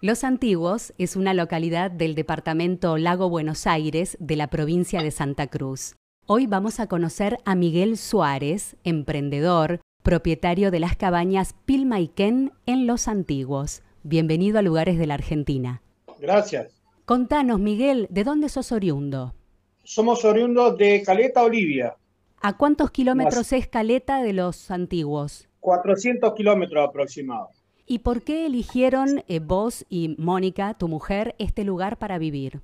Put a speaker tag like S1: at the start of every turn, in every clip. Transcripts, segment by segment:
S1: Los Antiguos es una localidad del departamento Lago Buenos Aires de la provincia de Santa Cruz. Hoy vamos a conocer a Miguel Suárez, emprendedor, propietario de las cabañas Pilmaiquén en Los Antiguos. Bienvenido a Lugares de la Argentina.
S2: Gracias.
S1: Contanos, Miguel, ¿de dónde sos oriundo?
S2: Somos oriundos de Caleta, Olivia.
S1: ¿A cuántos kilómetros es Caleta de Los Antiguos?
S2: 400 kilómetros aproximados.
S1: ¿Y por qué eligieron eh, vos y Mónica, tu mujer, este lugar para vivir?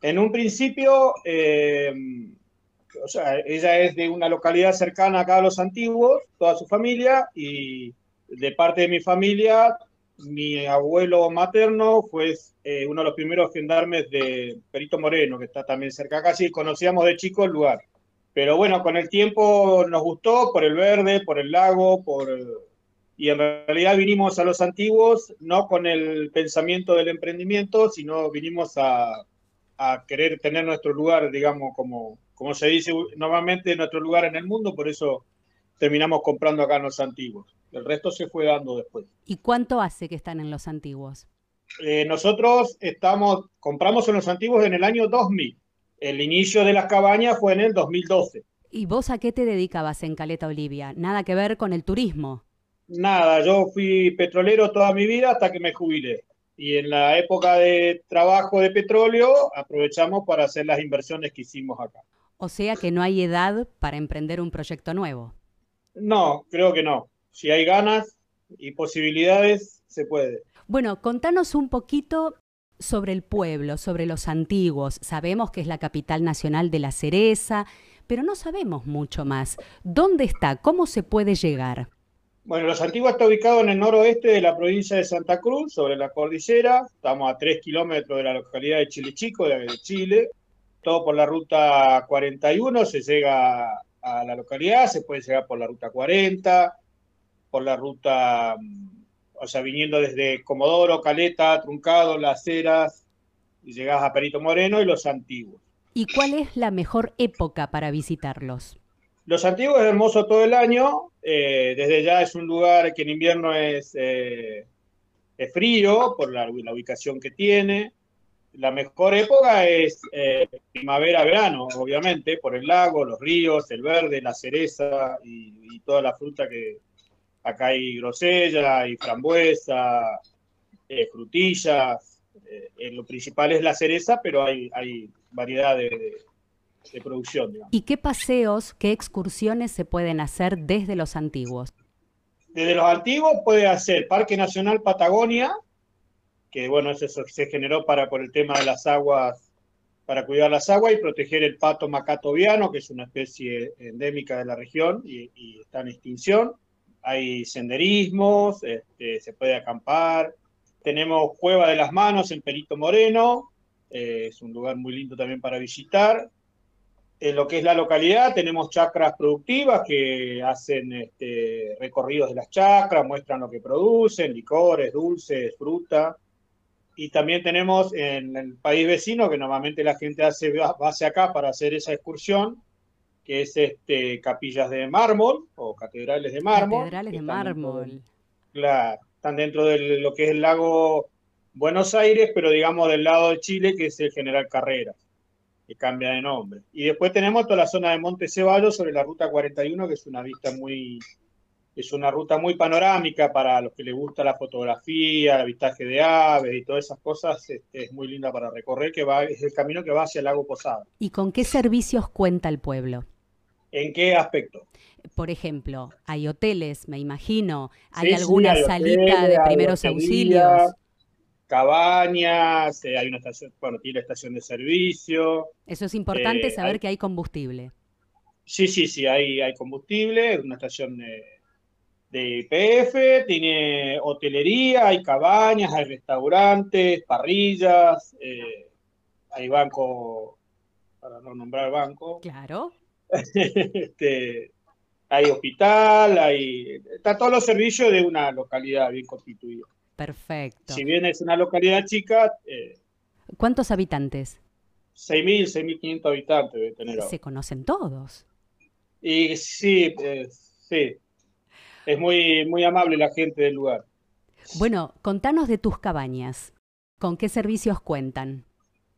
S2: En un principio, eh, o sea, ella es de una localidad cercana a Los Antiguos, toda su familia, y de parte de mi familia, mi abuelo materno fue eh, uno de los primeros gendarmes de Perito Moreno, que está también cerca acá, sí, conocíamos de chico el lugar. Pero bueno, con el tiempo nos gustó por el verde, por el lago, por y en realidad vinimos a los antiguos no con el pensamiento del emprendimiento, sino vinimos a, a querer tener nuestro lugar, digamos, como, como se dice normalmente, nuestro lugar en el mundo, por eso terminamos comprando acá en los antiguos. El resto se fue dando después.
S1: ¿Y cuánto hace que están en los antiguos?
S2: Eh, nosotros estamos, compramos en los antiguos en el año 2000. El inicio de las cabañas fue en el 2012.
S1: ¿Y vos a qué te dedicabas en Caleta Olivia? Nada que ver con el turismo.
S2: Nada, yo fui petrolero toda mi vida hasta que me jubilé. Y en la época de trabajo de petróleo aprovechamos para hacer las inversiones que hicimos acá.
S1: O sea que no hay edad para emprender un proyecto nuevo.
S2: No, creo que no. Si hay ganas y posibilidades, se puede.
S1: Bueno, contanos un poquito sobre el pueblo, sobre los antiguos. Sabemos que es la capital nacional de la cereza, pero no sabemos mucho más. ¿Dónde está? ¿Cómo se puede llegar?
S2: Bueno, Los Antiguos está ubicado en el noroeste de la provincia de Santa Cruz, sobre la cordillera. Estamos a 3 kilómetros de la localidad de Chile Chico, de Chile. Todo por la ruta 41 se llega a la localidad, se puede llegar por la ruta 40, por la ruta, o sea, viniendo desde Comodoro, Caleta, Truncado, Las Heras, y llegás a Perito Moreno y Los Antiguos.
S1: ¿Y cuál es la mejor época para visitarlos?
S2: Los Antiguos es hermoso todo el año, eh, desde ya es un lugar que en invierno es, eh, frío por la, ubicación que tiene. La mejor época es eh, primavera-verano, obviamente, por el lago, los ríos, el verde, la cereza y, toda la fruta que acá hay grosella, hay frambuesa, frutillas. lo principal es la cereza, pero hay, hay variedad de producción.
S1: ¿Y qué paseos, qué excursiones se pueden hacer desde los antiguos?
S2: Desde los antiguos puede hacer Parque Nacional Patagonia, que bueno, eso se generó para por el tema de las aguas, para cuidar las aguas y proteger el pato macatoviano, que es una especie endémica de la región y, está en extinción. Hay senderismos, este, se puede acampar. Tenemos Cueva de las Manos en Perito Moreno, eh, es un lugar muy lindo también para visitar. En lo que es la localidad tenemos chacras productivas que hacen este, recorridos de las chacras, muestran lo que producen, licores, dulces, fruta. Y también tenemos en el país vecino, que normalmente la gente hace base acá para hacer esa excursión, que es este, capillas de mármol o catedrales de mármol.
S1: Catedrales de mármol.
S2: claro, están dentro de lo que es el lago Buenos Aires, pero digamos del lado de Chile, que es el General Carreras cambia de nombre. Y después tenemos toda la zona de Monte Ceballos sobre la ruta 41, que es una vista muy, es una ruta muy panorámica para los que les gusta la fotografía, el avistaje de aves y todas esas cosas, este, es muy linda para recorrer, que va, es el camino que va hacia el lago Posada.
S1: ¿Y con qué servicios cuenta el pueblo?
S2: ¿En qué aspecto?
S1: Por ejemplo, hay hoteles, me imagino, hay alguna salita de primeros auxilios
S2: cabañas, eh, hay una estación, bueno, tiene estación de servicio.
S1: Eso es importante eh, saber que hay combustible.
S2: Sí, sí, sí, hay, hay combustible, una estación de IPF, tiene hotelería, hay cabañas, hay restaurantes, parrillas, eh, hay banco, para no nombrar banco.
S1: Claro.
S2: este, hay hospital, hay, está todos los servicios de una localidad bien constituida.
S1: Perfecto.
S2: Si bien es una localidad chica... Eh,
S1: ¿Cuántos habitantes?
S2: 6.000, 6.500 habitantes debe tener
S1: Se conocen todos.
S2: Y sí, eh, sí. Es muy, muy amable la gente del lugar.
S1: Bueno, contanos de tus cabañas. ¿Con qué servicios cuentan?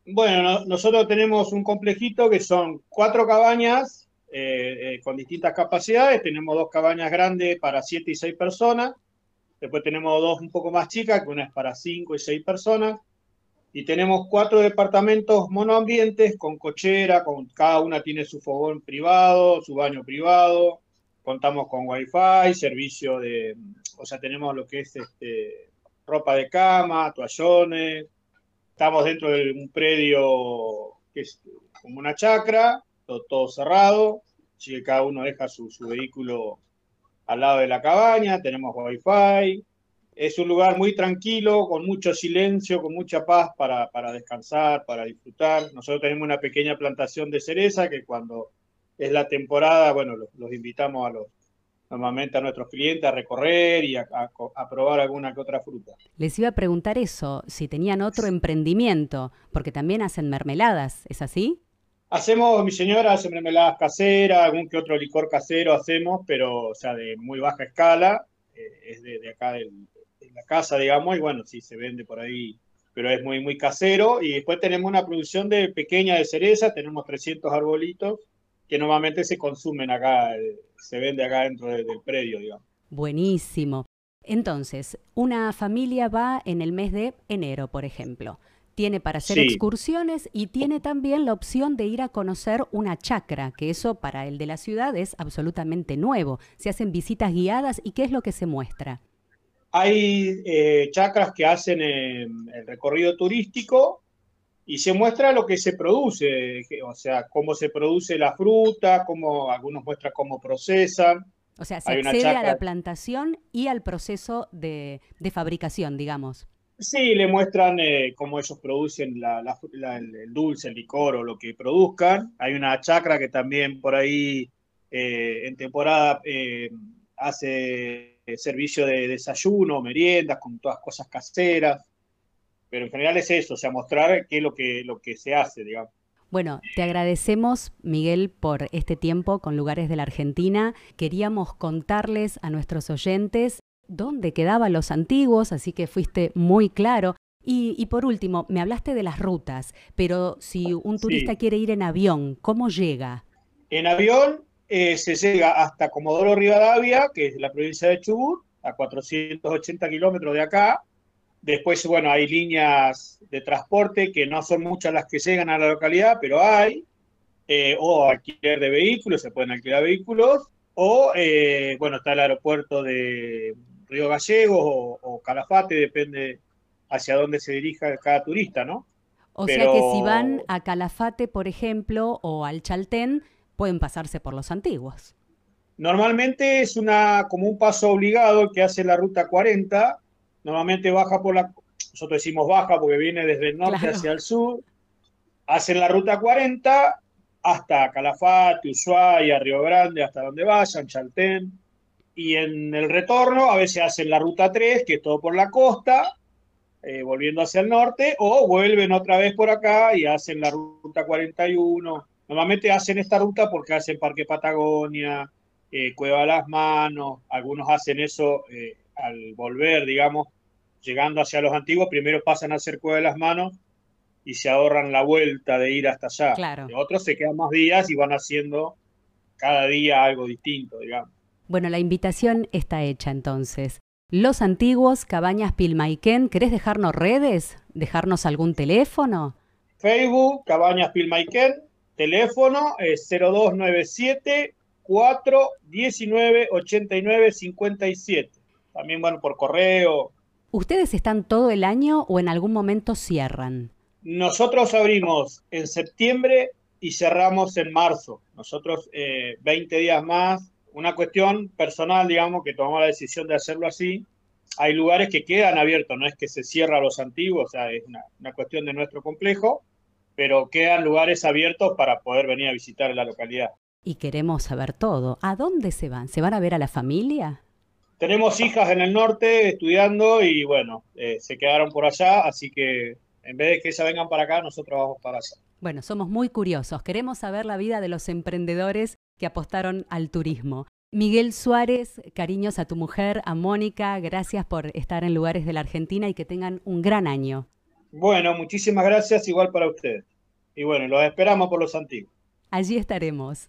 S2: Bueno, nosotros tenemos un complejito que son cuatro cabañas eh, eh, con distintas capacidades. Tenemos dos cabañas grandes para siete y seis personas. Después tenemos dos un poco más chicas, que una es para cinco y seis personas. Y tenemos cuatro departamentos monoambientes con cochera, con, cada una tiene su fogón privado, su baño privado. Contamos con wifi, servicio de, o sea, tenemos lo que es este, ropa de cama, toallones, Estamos dentro de un predio que es como una chacra, todo, cerrado, así que cada uno deja su, vehículo al lado de la cabaña, tenemos wifi, es un lugar muy tranquilo, con mucho silencio, con mucha paz para, descansar, para disfrutar. Nosotros tenemos una pequeña plantación de cereza que cuando es la temporada, bueno, los invitamos a los, normalmente a nuestros clientes a recorrer y a, probar alguna que otra fruta.
S1: Les iba a preguntar eso, si tenían otro emprendimiento, porque también hacen mermeladas, ¿es así?
S2: Hacemos, mi señora hace mermeladas caseras, algún que otro licor casero hacemos, pero o sea, de muy baja escala, eh, es de, acá de la casa, digamos, y bueno, sí se vende por ahí, pero es muy, muy casero. Y después tenemos una producción de pequeña de cereza, tenemos 300 arbolitos que normalmente se consumen acá, eh, se vende acá dentro del predio, digamos.
S1: Buenísimo. Entonces, una familia va en el mes de enero, por ejemplo. Tiene para hacer excursiones y tiene también la opción de ir a conocer una chacra, que eso para el de la ciudad es absolutamente nuevo. Se hacen visitas guiadas y ¿qué es lo que se muestra?
S2: Hay eh, chacras que hacen eh, el recorrido turístico y se muestra lo que se produce, o sea, cómo se produce la fruta, cómo algunos muestran cómo procesan.
S1: O sea, se accede a la plantación y al proceso de, fabricación, digamos.
S2: Sí, le muestran eh, cómo ellos producen el dulce, el licor o lo que produzcan. Hay una chacra que también por ahí eh, en temporada eh, hace servicio de desayuno, meriendas, con todas cosas caseras pero en general es eso, o sea, mostrar qué es lo que, lo que se hace, digamos.
S1: Bueno, te agradecemos, Miguel, por este tiempo con Lugares de la Argentina. Queríamos contarles a nuestros oyentes dónde quedaban los antiguos, así que fuiste muy claro. Y, por último, me hablaste de las rutas, pero si un turista quiere ir en avión, ¿cómo llega?
S2: En avión eh, se llega hasta Comodoro Rivadavia, que es la provincia de Chubut, a 480 kilómetros de acá, Después, bueno, hay líneas de transporte que no son muchas las que llegan a la localidad, pero hay. Eh, o alquiler de vehículos, se pueden alquilar vehículos. O, eh, bueno, está el aeropuerto de Río Gallegos o, Calafate, depende hacia dónde se dirija cada turista, ¿no?
S1: O sea que si van a Calafate, por ejemplo, o al Chaltén, pueden pasarse por los antiguos.
S2: Normalmente es una, como un paso obligado que hace la ruta 40, normalmente baja por la, nosotros decimos baja porque viene desde el norte hacia el sur, hacen la ruta 40 hasta Calafate, Ushuaia, Río Grande, hasta donde vayan, Chaltén, y en el retorno a veces hacen la ruta 3, que es todo por la costa, eh, volviendo hacia el norte, o vuelven otra vez por acá y hacen la ruta 41. Normalmente hacen esta ruta porque hacen Parque Patagonia, eh, Cueva Las Manos, algunos hacen eso eh, al volver, digamos, llegando hacia los antiguos, primero pasan a hacer Cueva de las Manos y se ahorran la vuelta de ir hasta allá.
S1: Claro.
S2: otros se quedan más días y van haciendo cada día algo distinto, digamos.
S1: Bueno, la invitación está hecha entonces. Los antiguos, Cabañas Pilmaiquén, ¿querés dejarnos redes? ¿Dejarnos algún teléfono?
S2: Facebook, Cabañas Pilmaiquén, teléfono es 0297 419 89 57 también, bueno, por correo.
S1: ¿Ustedes están todo el año o en algún momento cierran?
S2: Nosotros abrimos en septiembre y cerramos en marzo. Nosotros 20 eh, días más. Una cuestión personal, digamos, que tomamos la decisión de hacerlo así. Hay lugares que quedan abiertos, no es que se cierra a los antiguos, o sea, es una, una cuestión de nuestro complejo, pero quedan lugares abiertos para poder venir a visitar la localidad.
S1: Y queremos saber todo. ¿A dónde se van? ¿Se van a ver a la familia?
S2: tenemos hijas en el norte estudiando y bueno, eh, se quedaron por allá, así que en vez de que ellas vengan para acá, nosotros vamos para allá.
S1: Bueno, somos muy curiosos, queremos saber la vida de los emprendedores que apostaron al turismo. Miguel Suárez, cariños a tu mujer, a Mónica, gracias por estar en lugares de la Argentina y que tengan un gran año.
S2: Bueno, muchísimas gracias, igual para ustedes. Y bueno, los esperamos por los antiguos.
S1: Allí estaremos.